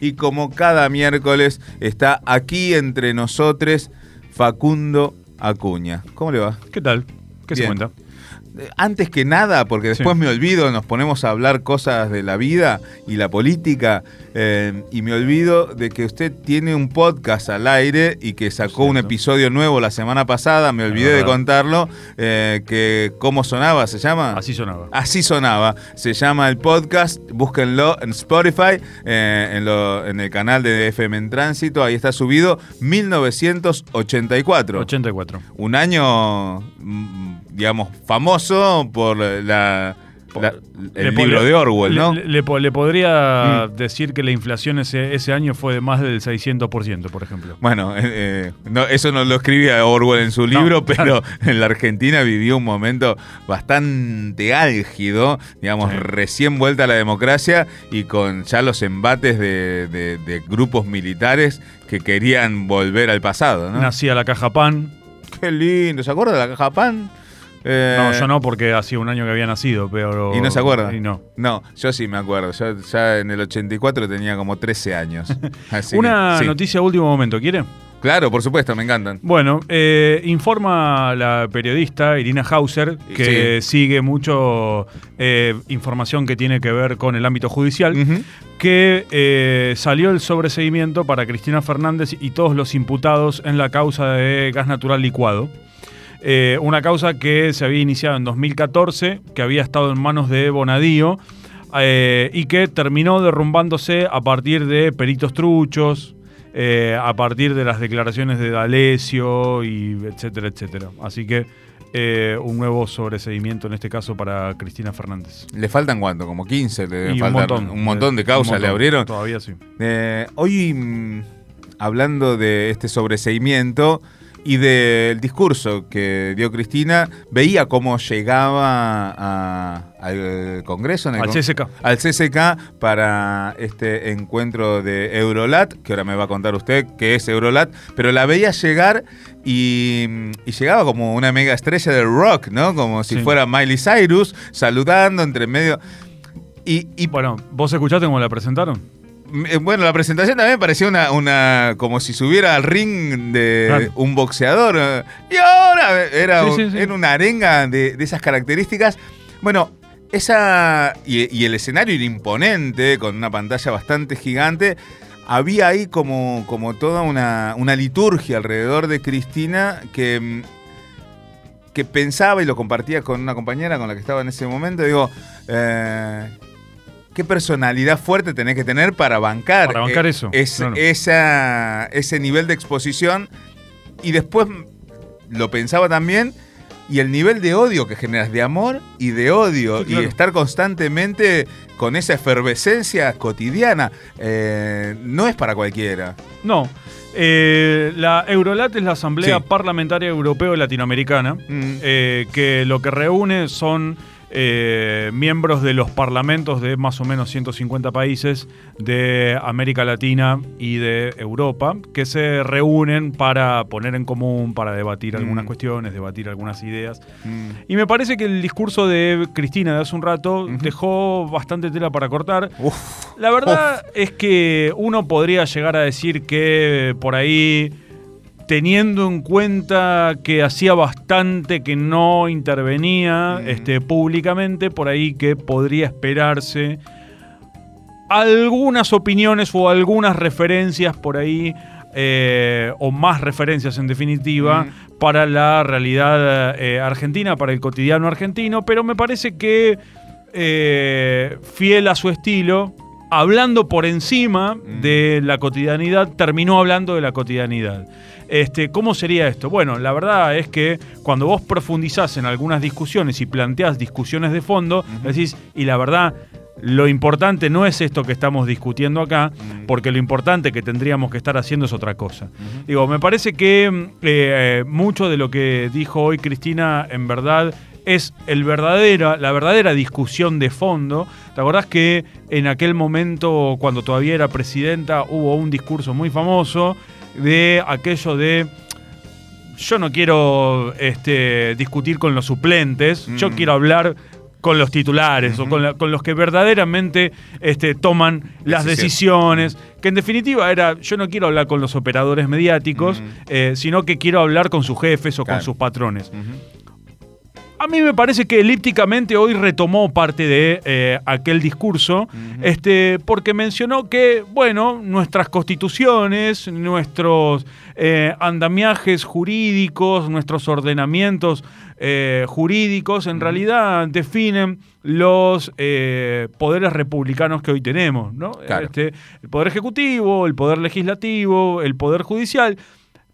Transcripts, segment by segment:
y como cada miércoles está aquí entre nosotros Facundo Acuña. ¿Cómo le va? ¿Qué tal? ¿Qué se cuenta? Antes que nada, porque después Sí. me olvido, nos ponemos a hablar cosas de la vida y la política, eh, y me olvido de que usted tiene un podcast al aire y que sacó un episodio nuevo la semana pasada, me olvidé de contarlo, eh, que ¿cómo sonaba? ¿Se llama? Así sonaba. Así sonaba. Se llama el podcast. Búsquenlo en Spotify, eh, en, lo- en el canal de FM en Tránsito. Ahí está subido 1984. 84. Un año, mm, digamos, famoso por la, el libro de Orwell, ¿no? Le, le po- le podría Mm. decir que la inflación ese, ese año fue de más del 600%, por ejemplo. Bueno, eh, eh, no, eso no lo escribía Orwell en su No, libro, claro. pero en la Argentina vivió un momento bastante álgido, digamos, Sí. recién vuelta a la democracia y con ya los embates de, de- de grupos militares que querían volver al pasado, ¿no? Nacía la caja pan. Qué lindo, ¿se acuerda de la caja pan? Eh, No, yo no, porque hacía un año que había nacido, pero. ¿Y no se acuerda? Y no. No, yo sí me acuerdo. Yo ya en el 84 tenía como 13 años. Así que, Una sí. noticia de último momento, ¿quiere? Claro, por supuesto, me encantan. Bueno, eh, informa la periodista Irina Hauser, que sigue mucho eh, información que tiene que ver con el ámbito judicial, que eh, salió el sobreseimiento para Cristina Fernández y todos los imputados en la causa de gas natural licuado. Eh, una causa que se había iniciado en 2014, que había estado en manos de Bonadío eh, y que terminó derrumbándose a partir de peritos truchos, eh, a partir de las declaraciones de D'Alessio y etcétera, etcétera. Así que eh, un nuevo sobreseimiento en este caso para Cristina Fernández. ¿Le faltan cuánto? ¿Como 15? Le deben Y faltar un montón de causas un montón. le abrieron. Todavía sí. Eh, hoy, mm, hablando de este sobreseimiento y del discurso que dio Cristina, veía cómo llegaba a- al Congreso. en el Al Con- CSK. Al para este encuentro de Eurolat, que ahora me va a contar usted qué es Eurolat, pero la veía llegar y, y llegaba como una mega estrella del rock, ¿no? Como si Sí. fuera Miley Cyrus, saludando entre medio. Y, y Bueno, ¿vos escuchaste cómo la presentaron? Eh, Bueno, la presentación también parecía una, una como si subiera al ring de Claro. un boxeador. Y ahora era, Sí, un- sí, sí. era una arenga de, de esas características. Bueno, esa. Y, y el escenario era imponente, con una pantalla bastante gigante. Había ahí como, como toda una, una liturgia alrededor de Cristina que. mm, que pensaba y lo compartía con una compañera con la que estaba en ese momento, digo, eh, qué personalidad fuerte tenés que tener para bancar, Para bancar eh, eso, es- esa, ese nivel de exposición. Y después lo pensaba también, y el nivel de odio que generas, de amor y de odio, Sí, claro. y estar constantemente con esa efervescencia cotidiana, eh, no es para cualquiera. No. Eh, la Eurolat es la Asamblea Sí. Parlamentaria Europeo Latinoamericana, Mm. que lo que reúne son eh, miembros de los parlamentos de más o menos 150 países de América Latina y de Europa, que se reúnen para poner en común, para debatir algunas Mm. cuestiones, debatir algunas ideas. Mm. Y me parece que el discurso de Cristina de hace un rato dejó bastante tela para cortar. Uf. La verdad es que uno podría llegar a decir que por ahí, teniendo en cuenta que hacía bastante que no intervenía Mm. este, públicamente, por ahí que podría esperarse algunas opiniones o algunas referencias por ahí, eh, o más referencias en definitiva, Mm. para la realidad eh, argentina, para el cotidiano argentino, pero me parece que eh, fiel a su estilo, hablando por encima Mm. de la cotidianidad, terminó hablando de la cotidianidad. Este, ¿Cómo sería esto? Bueno, la verdad es que cuando vos profundizás en algunas discusiones y planteás discusiones de fondo, Ujú. decís, y la verdad, lo importante no es esto que estamos discutiendo acá, Mm. porque lo importante que tendríamos que estar haciendo es otra cosa. Digo, me parece que mm, eh, mucho de lo que dijo hoy Cristina en verdad es el verdadera, la verdadera discusión de fondo. ¿Te acordás que en aquel momento, cuando todavía era presidenta, hubo un discurso muy famoso de aquello de yo no quiero este, discutir con los suplentes, yo Mm. quiero hablar con los titulares o con, la- con los que verdaderamente este, toman las decisiones. Que en definitiva era, yo no quiero hablar con los operadores mediáticos, Ujú. eh, sino que quiero hablar con sus jefes o Claro. con sus patrones. A mí me parece que elípticamente hoy retomó parte de eh, aquel discurso, este, porque mencionó que, bueno, nuestras constituciones, nuestros eh, andamiajes jurídicos, nuestros ordenamientos eh, jurídicos, en realidad definen los poderes republicanos que hoy tenemos, ¿no? Claro. Este, el poder ejecutivo, el poder legislativo, el poder judicial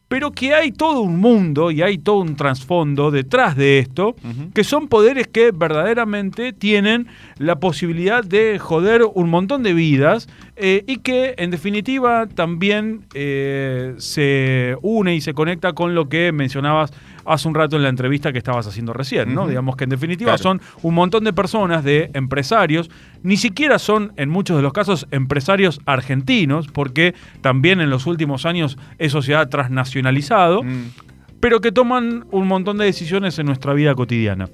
pero que hay todo un mundo y hay todo un trasfondo detrás de esto, que son poderes que verdaderamente tienen la posibilidad de joder un montón de vidas eh, y que en definitiva también eh, se une y se conecta con lo que mencionabas hace un rato en la entrevista que estabas haciendo recién, ¿no? Digamos que en definitiva Claro. son un montón de personas, de empresarios, ni siquiera son en muchos de los casos empresarios argentinos, porque también en los últimos años eso se ha transnacionalizado, Mm. pero que toman un montón de decisiones en nuestra vida cotidiana.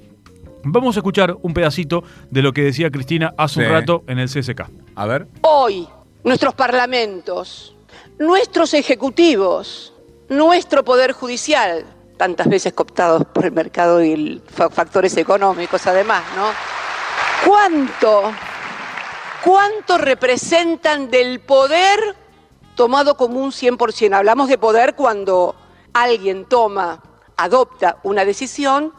Vamos a escuchar un pedacito de lo que decía Cristina hace un rato en el CSK. A ver. Hoy, nuestros parlamentos, nuestros ejecutivos, nuestro poder judicial, tantas veces cooptados por el mercado y el fa- factores económicos además, ¿no? ¿Cuánto, cuánto representan del poder tomado como un 100%? Hablamos de poder cuando alguien toma, adopta una decisión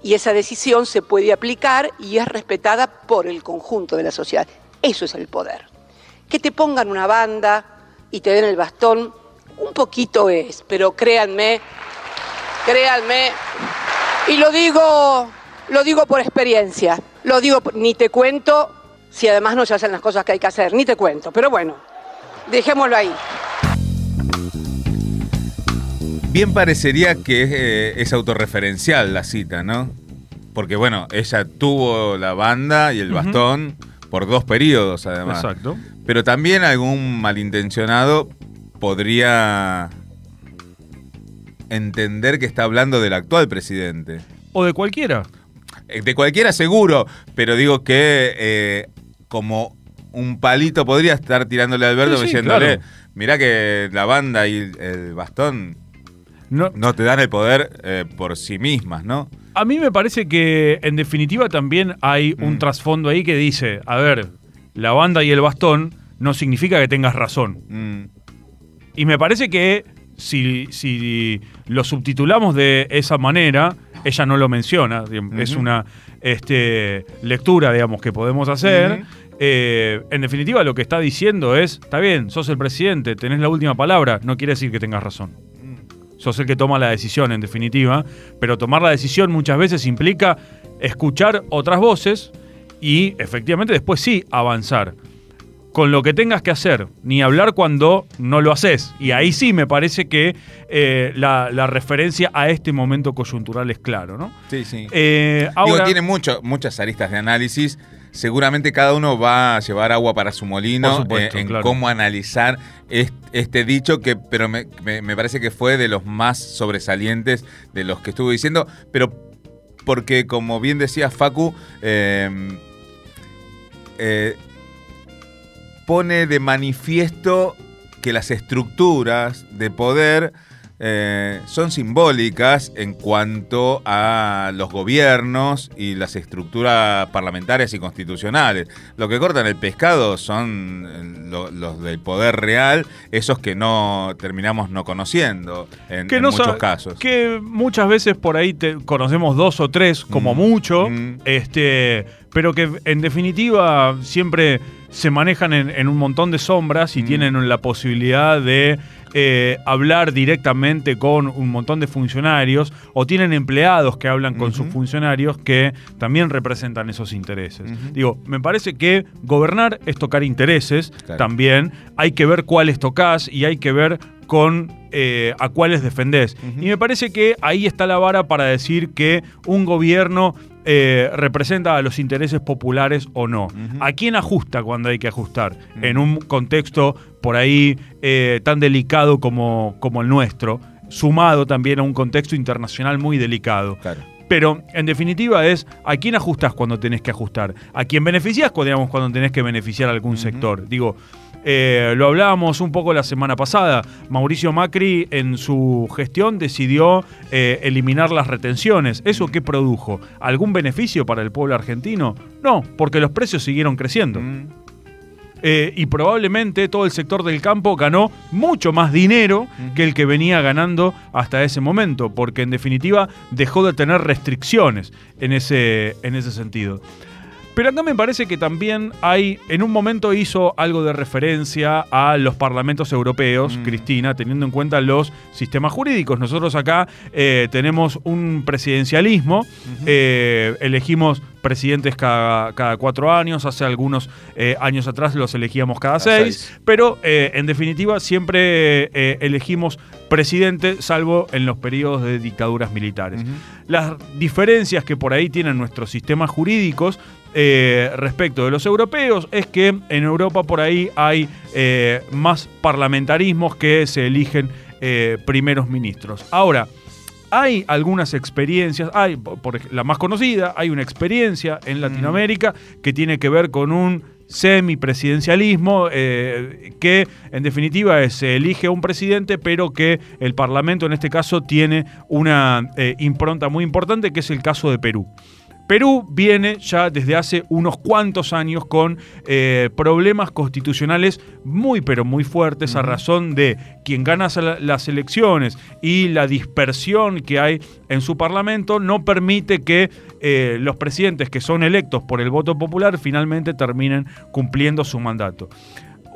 y esa decisión se puede aplicar y es respetada por el conjunto de la sociedad. Eso es el poder. Que te pongan una banda y te den el bastón, un poquito es, pero créanme, créanme, y lo digo, lo digo por experiencia, lo digo, ni te cuento si además no se hacen las cosas que hay que hacer, ni te cuento, pero bueno, dejémoslo ahí. Bien parecería que es, eh, es autorreferencial la cita, ¿no? Porque bueno, ella tuvo la banda y el bastón por dos periodos además. Exacto. Pero también algún malintencionado podría entender que está hablando del actual presidente. O de cualquiera. Eh, De cualquiera seguro, pero digo que eh, como un palito podría estar tirándole a Alberto Sí, sí, diciéndole, claro. mirá que la banda y el, el bastón No, no te dan el poder eh, por sí mismas, ¿no? A mí me parece que en definitiva también hay un Mm. trasfondo ahí que dice, a ver, la banda y el bastón no significa que tengas razón. Mm, Y me parece que si, si lo subtitulamos de esa manera, ella no lo menciona. Es una este, lectura, digamos, que podemos hacer. Eh, en definitiva, lo que está diciendo es, está bien, sos el presidente, tenés la última palabra, no quiere decir que tengas razón. Sos el que toma la decisión, en definitiva, pero tomar la decisión muchas veces implica escuchar otras voces y efectivamente después sí avanzar con lo que tengas que hacer, ni hablar cuando no lo haces. Y ahí sí me parece que eh, la, la referencia a este momento coyuntural es claro, ¿no? sí, sí. Eh, Digo, ahora, tiene mucho, muchas aristas de análisis. Seguramente cada uno va a llevar agua para su molino supuesto, eh, en claro. cómo analizar est- este, dicho, que pero me, me- me parece que fue de los más sobresalientes de los que estuvo diciendo, pero porque como bien decía Facu, eh, eh, pone de manifiesto que las estructuras de poder eh, son simbólicas en cuanto a los gobiernos y las estructuras parlamentarias y constitucionales. Lo que cortan el pescado son eh, lo- los del poder real, esos que no terminamos no conociendo en, que en no muchos casos. Que muchas veces por ahí te conocemos dos o tres, como Mm, mucho, mm. este, pero que en definitiva siempre se manejan en, en un montón de sombras y Mm. tienen la posibilidad de eh, hablar directamente con un montón de funcionarios o tienen empleados que hablan con sus funcionarios que también representan esos intereses. Digo, me parece que gobernar es tocar intereses Claro. también. Hay que ver cuáles tocas y hay que ver con eh, a cuáles defendés. Y me parece que ahí está la vara para decir que un gobierno eh, representa a los intereses populares o no. ¿A quién ajusta cuando hay que ajustar? En un contexto por ahí eh, tan delicado como, como el nuestro, sumado también a un contexto internacional muy delicado. Claro. Pero en definitiva es a quién ajustás cuando tenés que ajustar, a quién beneficiás digamos, cuando tenés que beneficiar a algún sector. Digo, eh, lo hablábamos un poco la semana pasada. Mauricio Macri en su gestión decidió eh, eliminar las retenciones. ¿Eso qué produjo? ¿Algún beneficio para el pueblo argentino? No, porque los precios siguieron creciendo. Mm. Eh, y probablemente todo el sector del campo ganó mucho más dinero que el que venía ganando hasta ese momento, porque en definitiva dejó de tener restricciones en ese, en ese sentido. Pero acá me parece que también hay, en un momento hizo algo de referencia a los parlamentos europeos, Mm. Cristina, teniendo en cuenta los sistemas jurídicos. Nosotros acá eh, tenemos un presidencialismo, eh, elegimos presidentes cada, cada cuatro años, hace algunos eh, años atrás los elegíamos cada, Cada seis, seis. pero en definitiva siempre elegimos presidente, salvo en los periodos de dictaduras militares. Las diferencias que por ahí tienen nuestros sistemas jurídicos eh, respecto de los europeos es que en Europa por ahí hay eh, más parlamentarismos que se eligen eh, primeros ministros. Ahora, hay algunas experiencias, hay, por la más conocida, hay una experiencia en Latinoamérica que tiene que ver con un semipresidencialismo eh, que en definitiva es, se elige un presidente pero que el Parlamento en este caso tiene una eh, impronta muy importante que es el caso de Perú. Perú viene ya desde hace unos cuantos años con eh, problemas constitucionales muy pero muy fuertes a razón de quien gana las elecciones y la dispersión que hay en su parlamento no permite que eh, los presidentes que son electos por el voto popular finalmente terminen cumpliendo su mandato.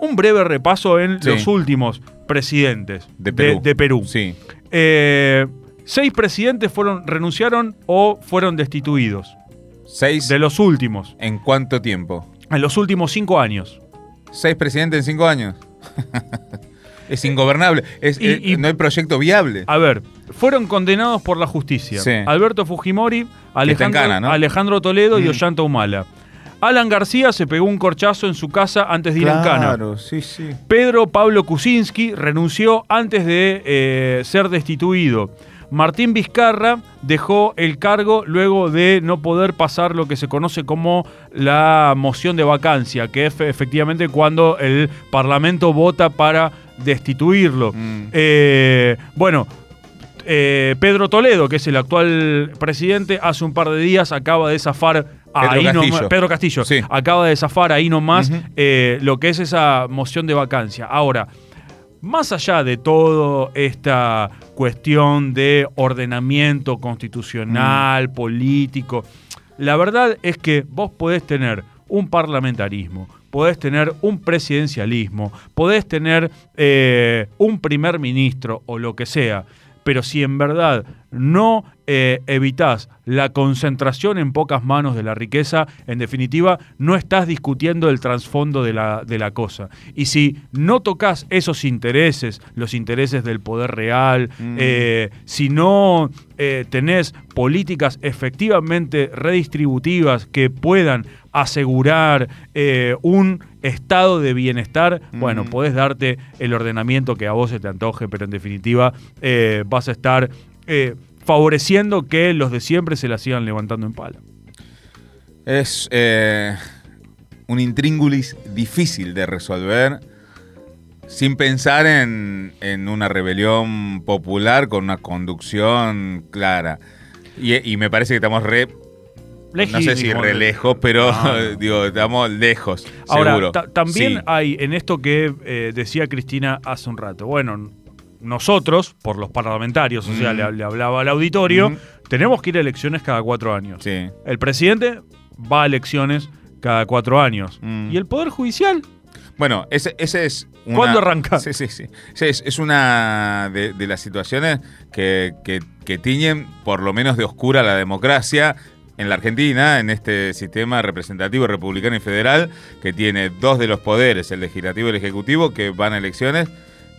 Un breve repaso en Sí. los últimos presidentes De Perú. de Perú. Sí. Eh, seis presidentes fueron, renunciaron o fueron destituidos. Seis. De los últimos. ¿En cuánto tiempo? En los últimos cinco años. ¿Seis presidentes en cinco años? es ingobernable. Es, Y- eh, y- no hay proyecto viable. A ver, fueron condenados por la justicia. Sí. Alberto Fujimori, Alejandro, cana, ¿no? Alejandro Toledo y Mm. Ollanta Humala. Alan García se pegó un corchazo en su casa antes de ir en cana. Claro, sí, sí. Pedro Pablo Kuczynski renunció antes de eh, ser destituido. Martín Vizcarra dejó el cargo luego de no poder pasar lo que se conoce como la moción de vacancia, que es efectivamente cuando el Parlamento vota para destituirlo. Mm. Eh, bueno, eh, Pedro Toledo, que es el actual presidente, hace un par de días acaba de zafar ahí Castillo. nomás- Pedro Castillo Sí. acaba de zafar ahí nomás eh, lo que es esa moción de vacancia. Ahora, más allá de toda esta cuestión de ordenamiento constitucional, Mm. político, la verdad es que vos podés tener un parlamentarismo, podés tener un presidencialismo, podés tener eh, un primer ministro o lo que sea, pero si en verdad no eh, evitas la concentración en pocas manos de la riqueza, en definitiva, no estás discutiendo el trasfondo de la, de la cosa. Y si no tocas esos intereses, los intereses del poder real, Mm. eh, si no eh, tenés políticas efectivamente redistributivas que puedan asegurar eh, un estado de bienestar, bueno, Mm. podés darte el ordenamiento que a vos se te antoje, pero en definitiva eh, vas a estar favoreciendo que los de siempre se la sigan levantando en pala. Es eh, un intríngulis difícil de resolver sin pensar en, en una rebelión popular con una conducción clara. Y, y me parece que estamos re. no sé si re lejos, pero No, no. digo, estamos lejos, Ahora, seguro. también Sí. hay en esto que eh, decía Cristina hace un rato. Bueno, nosotros, por los parlamentarios, o sea, Mm. le, le hablaba al auditorio, Mm. tenemos que ir a elecciones cada cuatro años. Sí. El presidente va a elecciones cada cuatro años. Mm. ¿Y el Poder Judicial? Bueno, ese, ese es. Una, ¿Cuándo arranca? Sí, sí, sí. Es, es una de, de las situaciones que, que, que tiñen, por lo menos de oscura, la democracia en la Argentina, en este sistema representativo republicano y federal, que tiene dos de los poderes, el legislativo y el ejecutivo, que van a elecciones,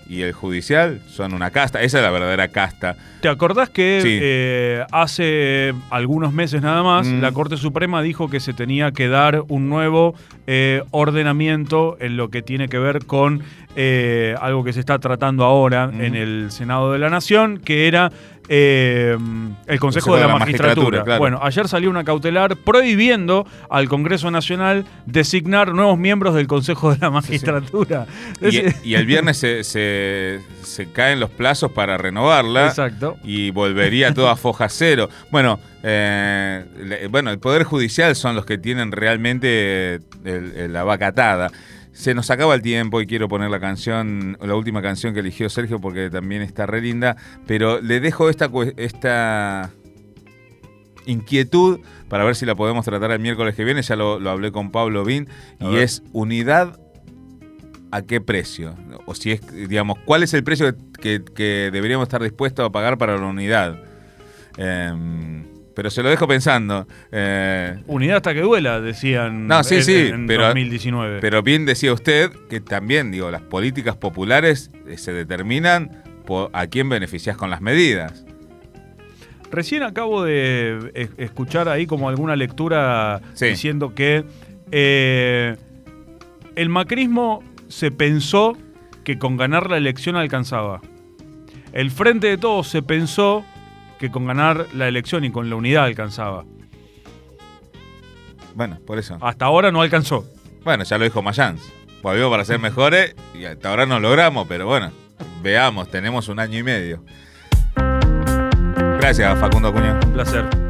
y el judicial son una casta. Esa es la verdadera casta. ¿Te acordás que Sí. eh, hace algunos meses nada más Mm. la Corte Suprema dijo que se tenía que dar un nuevo eh, ordenamiento en lo que tiene que ver con eh, algo que se está tratando ahora Mm. en el Senado de la Nación, que era eh, el Consejo, de la, Magistratura. claro. Bueno, ayer salió una cautelar prohibiendo al Congreso Nacional designar nuevos miembros del Consejo de la Magistratura. Y, el viernes se, se- se caen los plazos para renovarla. Exacto. Y volvería todo a foja cero. Bueno, eh, bueno, el Poder Judicial son los que tienen realmente el- el- la vaca atada. Se nos acaba el tiempo y quiero poner la canción, la última canción que eligió Sergio porque también está re linda, pero le dejo esta, esta inquietud para ver si la podemos tratar el miércoles que viene, ya lo, lo hablé con Pablo Bin, y es unidad a qué precio, o si es, digamos, cuál es el precio que, que deberíamos estar dispuestos a pagar para la unidad. Em, pero se lo dejo pensando. Eh, Unidad hasta que duela, decían No, sí, en, sí, en pero- 2019. Pero bien decía usted que también, digo, las políticas populares eh, se determinan por a quién beneficias con las medidas. Recién acabo de es- escuchar ahí como alguna lectura Sí. diciendo que eh, el macrismo se pensó que con ganar la elección alcanzaba. El Frente de Todos se pensó que con ganar la elección y con la unidad alcanzaba. Bueno, por eso. Hasta ahora no alcanzó. Bueno, ya lo dijo Mayans. Volvimos para ser mejores y hasta ahora no logramos, pero bueno, veamos, tenemos un año y medio. Gracias, Facundo Acuña. Un placer.